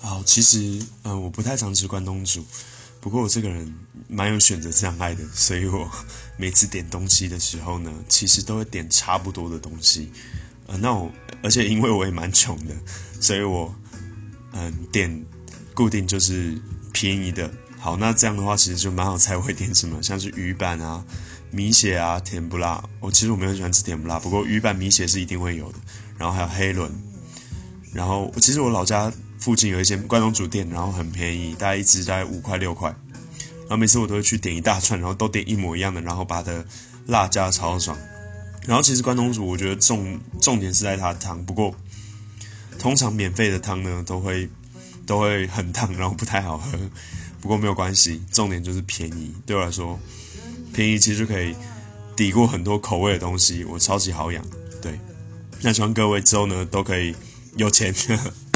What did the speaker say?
好，其实嗯，我不太常吃关东煮，不过我这个人蛮有选择障碍的，所以我每次点东西的时候呢，其实都会点差不多的东西。呃，那我而且因为我也蛮穷的，所以我嗯点固定就是便宜的。好，那这样的话其实就蛮好猜我会点什么，像是鱼板啊、米血啊、甜不辣。我其实我没有喜欢吃甜不辣，不过鱼板、米血是一定会有的。然后还有黑轮，然后其实我老家附近有一间关东煮店，然后很便宜，大概一只大概五块六块。然后每次我都会去点一大串，然后都点一模一样的，然后把它的辣加超爽。然后其实关东煮我觉得重重点是在它的汤，不过通常免费的汤呢都会都会很烫，然后不太好喝。不过没有关系，重点就是便宜。对我来说，便宜其实可以抵过很多口味的东西。我超级好养，对。那希望各位之后呢都可以有钱。